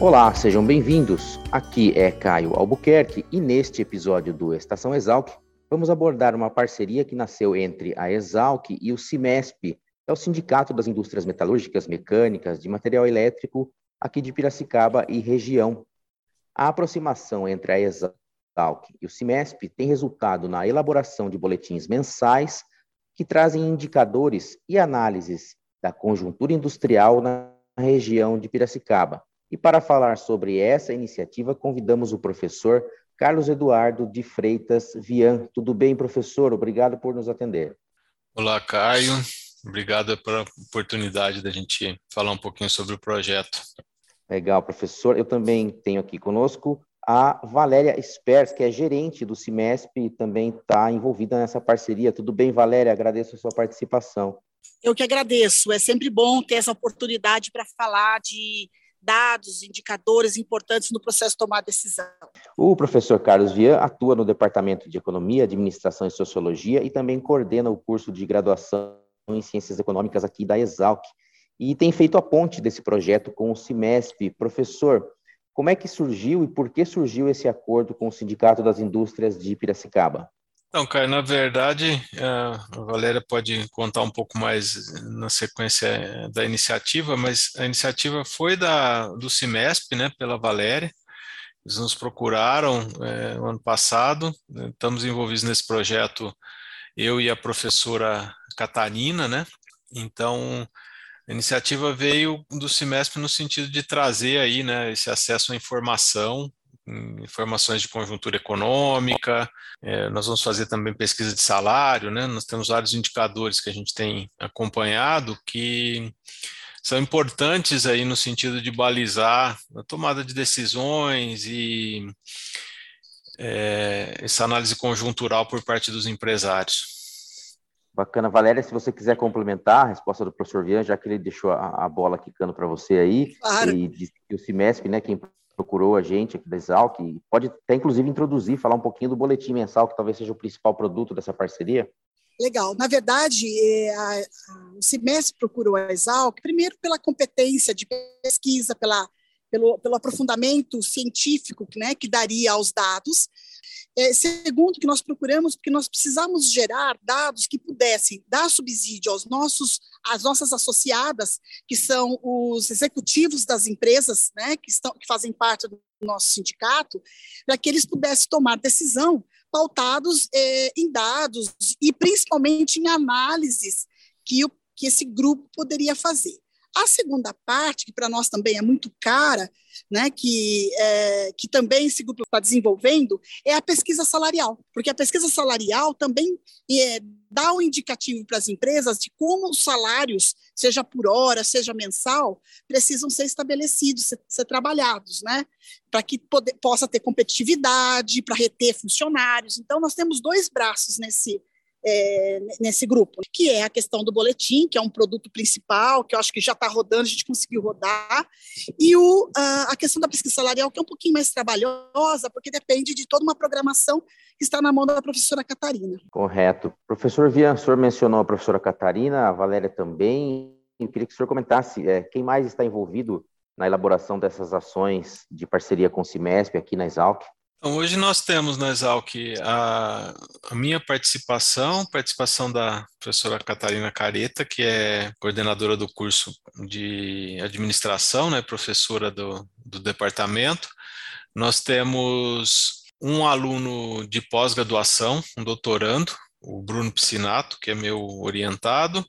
Olá, sejam bem-vindos. Aqui é Caio Albuquerque e neste episódio do Estação Exalc vamos abordar uma parceria que nasceu entre a Exalc e o CIMESP, é o Sindicato das Indústrias Metalúrgicas, Mecânicas, de Material Elétrico aqui de Piracicaba e região. A aproximação entre a Exalc e o CIMESP tem resultado na elaboração de boletins mensais que trazem indicadores e análises da conjuntura industrial na região de Piracicaba e para falar sobre essa iniciativa, convidamos o professor Carlos Eduardo de Freitas Vian. Tudo bem, professor? Obrigado por nos atender. Olá, Caio. Obrigado pela oportunidade da gente falar um pouquinho sobre o projeto. Legal, professor. Eu também tenho aqui conosco a Valéria Spers, que é gerente do CIMESP e também está envolvida nessa parceria. Tudo bem, Valéria? Agradeço a sua participação. Eu que agradeço. É sempre bom ter essa oportunidade para falar de dados, indicadores importantes no processo de tomar decisão. O professor Carlos Vian atua no Departamento de Economia, Administração e Sociologia e também coordena o curso de graduação em Ciências Econômicas aqui da Exalc e tem feito a ponte desse projeto com o CIMESP. Professor, como é que surgiu e por que surgiu esse acordo com o Sindicato das Indústrias de Piracicaba? Então, Caio, na verdade, é, a Valéria pode contar um pouco mais na sequência da iniciativa, mas a iniciativa foi da, do CIMESP, né, pela Valéria. Eles nos procuraram é, no ano passado, né, estamos envolvidos nesse projeto, eu e a professora Catarina, né? Então, a iniciativa veio do CIMESP no sentido de trazer aí, né, esse acesso à informação informações de conjuntura econômica, é, nós vamos fazer também pesquisa de salário, né? Nós temos vários indicadores que a gente tem acompanhado que são importantes aí no sentido de balizar a tomada de decisões e é, essa análise conjuntural por parte dos empresários. Bacana, Valéria, se você quiser complementar a resposta do professor Vian, já que ele deixou a, a bola quicando para você aí, claro. e disse que o CIMESP, né, quem procurou a gente aqui da Exalc, pode até inclusive introduzir, falar um pouquinho do boletim mensal, que talvez seja o principal produto dessa parceria. Legal. Na verdade, é, a, a, o semestre procurou a Exalc, primeiro pela competência de pesquisa, pela, pelo, pelo aprofundamento científico né, que daria aos dados, é, segundo, que nós procuramos, porque nós precisamos gerar dados que pudessem dar subsídio aos nossos, às nossas associadas, que são os executivos das empresas, né, que, estão, que fazem parte do nosso sindicato, para que eles pudessem tomar decisão pautados é, em dados e principalmente em análises que, o, que esse grupo poderia fazer. A segunda parte, que para nós também é muito cara, né, que, é, que também esse grupo está desenvolvendo, é a pesquisa salarial, porque a pesquisa salarial também é, dá um indicativo para as empresas de como os salários, seja por hora, seja mensal, precisam ser estabelecidos, ser, ser trabalhados, né, para que pode, possa ter competitividade, para reter funcionários. Então, nós temos dois braços nesse, é, nesse grupo, que é a questão do boletim, que é um produto principal, que eu acho que já está rodando, a gente conseguiu rodar, e o, a, questão da pesquisa salarial, que é um pouquinho mais trabalhosa, porque depende de toda uma programação que está na mão da professora Catarina. Correto. Professor Vian, o senhor mencionou a professora Catarina, a Valéria também, eu queria que o senhor comentasse é, quem mais está envolvido na elaboração dessas ações de parceria com o CIMESP aqui na Exalc? Então, hoje nós temos na Exalc a, a, minha participação, participação da professora Catarina Careta, que é coordenadora do curso de administração, né, professora do, do departamento. Nós temos um aluno de pós-graduação, um doutorando, o Bruno Piscinato, que é meu orientado,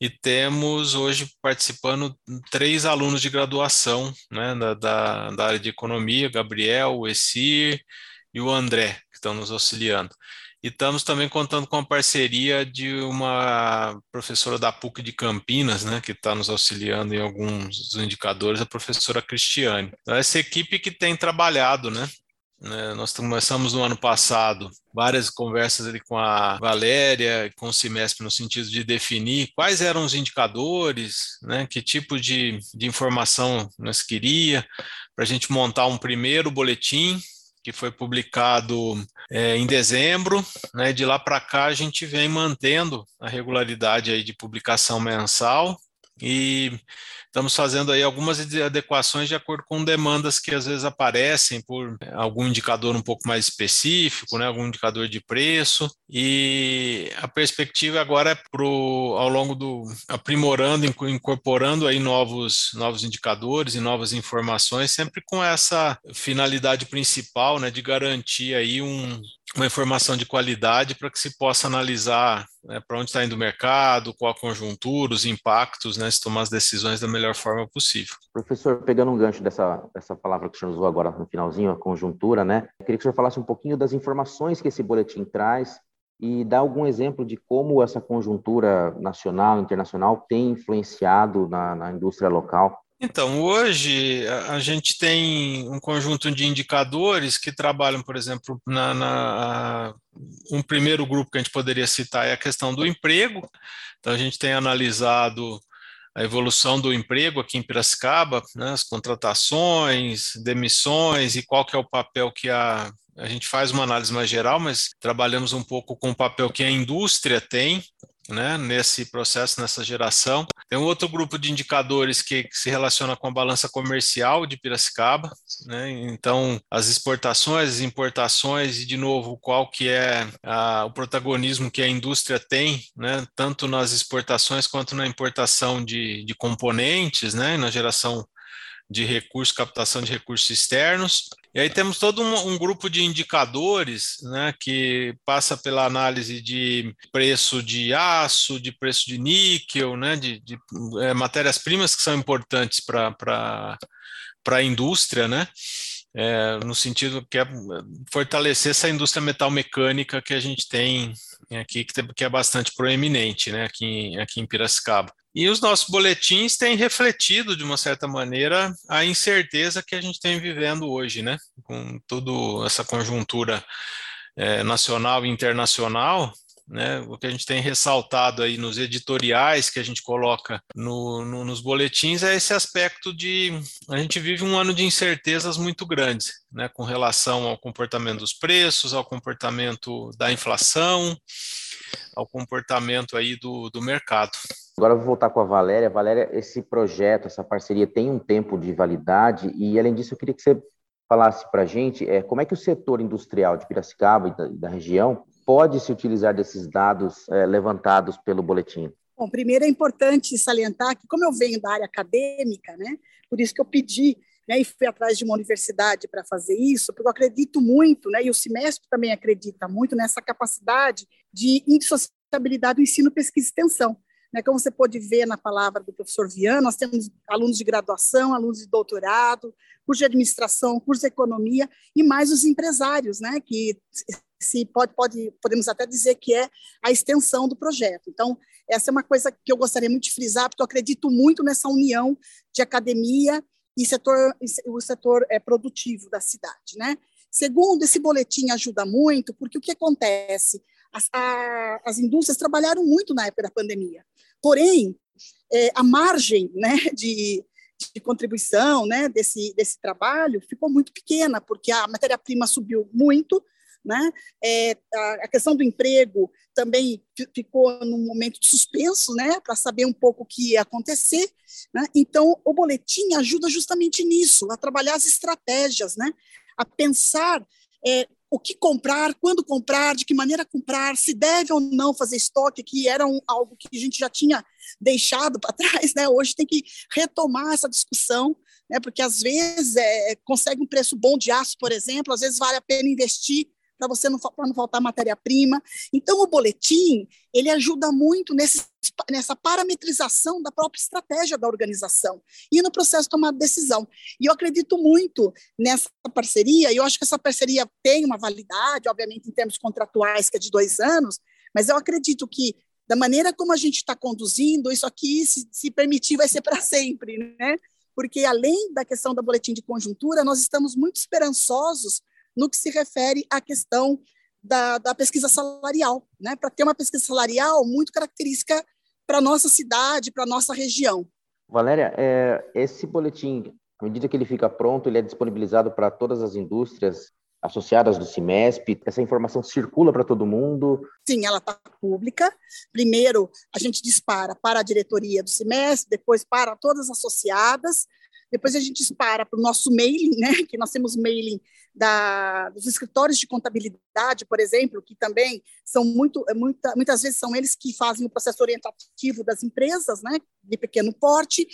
e temos hoje participando três alunos de graduação né, da, da, da área de economia, Gabriel, o Essir e o André, que estão nos auxiliando. E estamos também contando com a parceria de uma professora da PUC de Campinas, né, que está nos auxiliando em alguns indicadores, a professora Cristiane. Então, essa equipe que tem trabalhado, né, né, nós começamos no ano passado várias conversas ali com a Valéria, com o Cimesp, no sentido de definir quais eram os indicadores, né, que tipo de, de informação nós queria, para a gente montar um primeiro boletim que foi publicado é, em dezembro. Né, de lá para cá a gente vem mantendo a regularidade aí de publicação mensal e estamos fazendo aí algumas adequações de acordo com demandas que às vezes aparecem por algum indicador um pouco mais específico, né, algum indicador de preço, e a perspectiva agora é pro, ao longo do aprimorando, incorporando aí novos, novos indicadores e novas informações, sempre com essa finalidade principal, né, de garantir aí um, uma informação de qualidade para que se possa analisar né, para onde está indo o mercado, qual a conjuntura, os impactos, né, se tomar as decisões da melhor forma possível. Professor, pegando um gancho dessa, dessa palavra que o senhor usou agora no finalzinho, a conjuntura, né, queria que o senhor falasse um pouquinho das informações que esse boletim traz e dar algum exemplo de como essa conjuntura nacional, internacional tem influenciado na, na indústria local. Então, hoje a gente tem um conjunto de indicadores que trabalham, por exemplo, na, na, um primeiro grupo que a gente poderia citar é a questão do emprego. Então, a gente tem analisado a evolução do emprego aqui em Piracicaba, né, as contratações, demissões e qual que é o papel que a a gente faz uma análise mais geral, mas trabalhamos um pouco com o papel que a indústria tem né, nesse processo, nessa geração. Tem um outro grupo de indicadores que, que se relaciona com a balança comercial de Piracicaba, né, então as exportações, as importações e de novo qual que é a, o protagonismo que a indústria tem, né, tanto nas exportações quanto na importação de, de componentes, né, na geração de recursos, captação de recursos externos. E aí temos todo um, um, grupo de indicadores né, que passa pela análise de preço de aço, de preço de níquel, né, de, de é, matérias-primas que são importantes para a indústria, né? É, no sentido que é fortalecer essa indústria metal mecânica que a gente tem aqui, que, é bastante proeminente né, aqui, aqui em Piracicaba. E os nossos boletins têm refletido, de uma certa maneira, a incerteza que a gente tem vivendo hoje, né? Com toda essa conjuntura é, nacional e internacional, né, o que a gente tem ressaltado aí nos editoriais que a gente coloca no, no, nos boletins é esse aspecto de a gente vive um ano de incertezas muito grandes, né, com relação ao comportamento dos preços, ao comportamento da inflação, ao comportamento aí do, do mercado. Agora eu vou voltar com a Valéria. Valéria, esse projeto, essa parceria tem um tempo de validade e, além disso, eu queria que você falasse para a gente é, como é que o setor industrial de Piracicaba e da, da região pode se utilizar desses dados é, levantados pelo boletim. Bom, primeiro é importante salientar que, como eu venho da área acadêmica, né, por isso que eu pedi né, e fui atrás de uma universidade para fazer isso, porque eu acredito muito, né, e o semestre também acredita muito nessa capacidade de indissociabilidade do ensino, pesquisa e extensão. Né, como você pode ver na palavra do professor Viana, nós temos alunos de graduação, alunos de doutorado, curso de administração, curso de economia e mais os empresários, né, que se pode, pode, podemos até dizer que é a extensão do projeto. Então, essa é uma coisa que eu gostaria muito de frisar, porque eu acredito muito nessa união de academia e setor, o setor é, produtivo da cidade, né? Segundo, esse boletim ajuda muito, porque o que acontece? As, a, as indústrias trabalharam muito na época da pandemia. Porém, é, a margem né, de, de contribuição né, desse, desse trabalho ficou muito pequena, porque a matéria-prima subiu muito, né? É, a questão do emprego também ficou num momento de suspenso, né, para saber um pouco o que ia acontecer. Né? Então, o boletim ajuda justamente nisso, a trabalhar as estratégias, né? a pensar é, o que comprar, quando comprar, de que maneira comprar, se deve ou não fazer estoque, que era um, algo que a gente já tinha deixado para trás, né? Hoje tem que retomar essa discussão, né? Porque às vezes é, consegue um preço bom de aço, por exemplo, às vezes vale a pena investir para você não, não faltar matéria-prima. Então, o boletim, ele ajuda muito nesse, nessa parametrização da própria estratégia da organização e no processo de tomar decisão. E eu acredito muito nessa parceria, e eu acho que essa parceria tem uma validade, obviamente, em termos contratuais, que é de dois anos, mas eu acredito que da maneira como a gente está conduzindo, isso aqui, se, se permitir, vai ser para sempre, né? Porque além da questão da boletim de conjuntura, nós estamos muito esperançosos no que se refere à questão da, da pesquisa salarial, né? Para ter uma pesquisa salarial muito característica para nossa cidade, para nossa região. Valéria, é, esse boletim, à medida que ele fica pronto, ele é disponibilizado para todas as indústrias associadas do CIMESP? Essa informação circula para todo mundo? Sim, ela está pública. Primeiro, a gente dispara para a diretoria do CIMESP, depois para todas as associadas, depois a gente dispara para o nosso mailing, né, que nós temos mailing da, dos escritórios de contabilidade, por exemplo, que também são muito, muita, muitas vezes são eles que fazem o processo orientativo das empresas, né, de pequeno porte,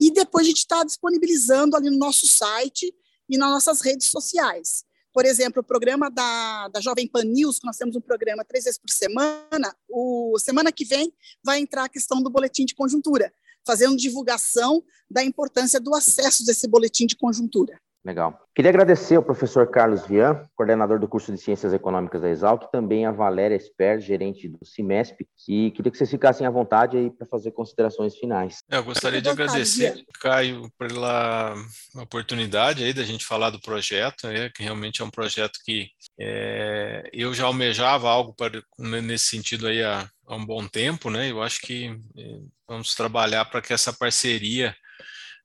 e depois a gente está disponibilizando ali no nosso site e nas nossas redes sociais. Por exemplo, o programa da, da Jovem Pan News, que nós temos um programa três vezes por semana, o semana que vem vai entrar a questão do boletim de conjuntura, fazendo divulgação da importância do acesso desse boletim de conjuntura. Legal. Queria agradecer ao professor Carlos Vian, coordenador do curso de Ciências Econômicas da Exalc, e também a Valéria Esper, gerente do CIMESP, e queria que vocês ficassem à vontade aí para fazer considerações finais. Eu gostaria de agradecer, Caio, pela oportunidade aí da gente falar do projeto, é, que realmente é um projeto que é, eu já almejava algo para, nesse sentido aí há, há um bom tempo, né? Eu acho que é, vamos trabalhar para que essa parceria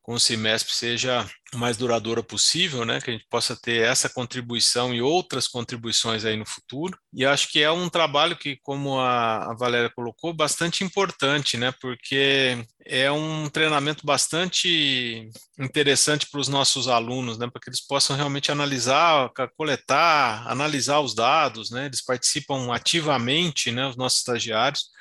com o Cimesp seja mais duradoura possível, né? Que a gente possa ter essa contribuição e outras contribuições aí no futuro. E acho que é um trabalho que, como a, a Valéria colocou, bastante importante, né? Porque é um treinamento bastante interessante para os nossos alunos, né? Para que eles possam realmente analisar, coletar, analisar os dados, né? Eles participam ativamente, né? Os nossos estagiários.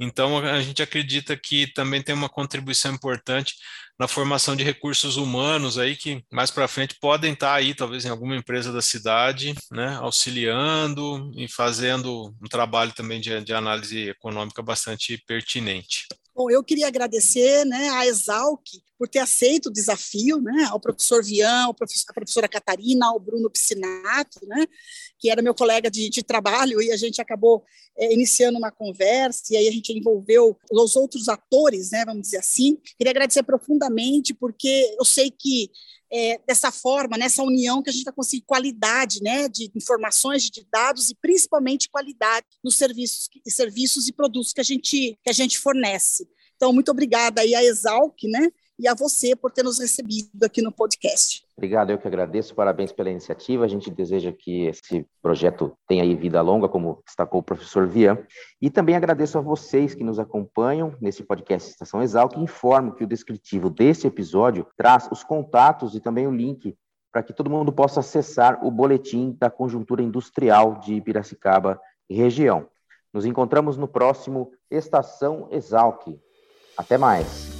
Então, a gente acredita que também tem uma contribuição importante na formação de recursos humanos aí que mais para frente podem estar tá aí talvez em alguma empresa da cidade, né, auxiliando e fazendo um trabalho também de, de análise econômica bastante pertinente. Bom, eu queria agradecer né, à Exalc por ter aceito o desafio, né, ao professor Vian, ao professor, à professora Catarina, ao Bruno Piscinato, né, que era meu colega de, de trabalho, e a gente acabou é, iniciando uma conversa, e aí a gente envolveu os outros atores, né, vamos dizer assim. Queria agradecer profundamente, porque eu sei que é, dessa forma, nessa união, que a gente vai conseguir qualidade né, de informações, de dados e principalmente qualidade nos serviços, serviços e produtos que a gente, que a gente fornece. Então, muito obrigada aí à Exalc, né? E a você por ter nos recebido aqui no podcast. Obrigado, eu que agradeço. Parabéns pela iniciativa. A gente deseja que esse projeto tenha vida longa, como destacou o professor Vian. E também agradeço a vocês que nos acompanham nesse podcast Estação Exalc informo que o descritivo desse episódio traz os contatos e também o link para que todo mundo possa acessar o boletim da conjuntura industrial de Piracicaba e região. Nos encontramos no próximo Estação Exalc. Até mais.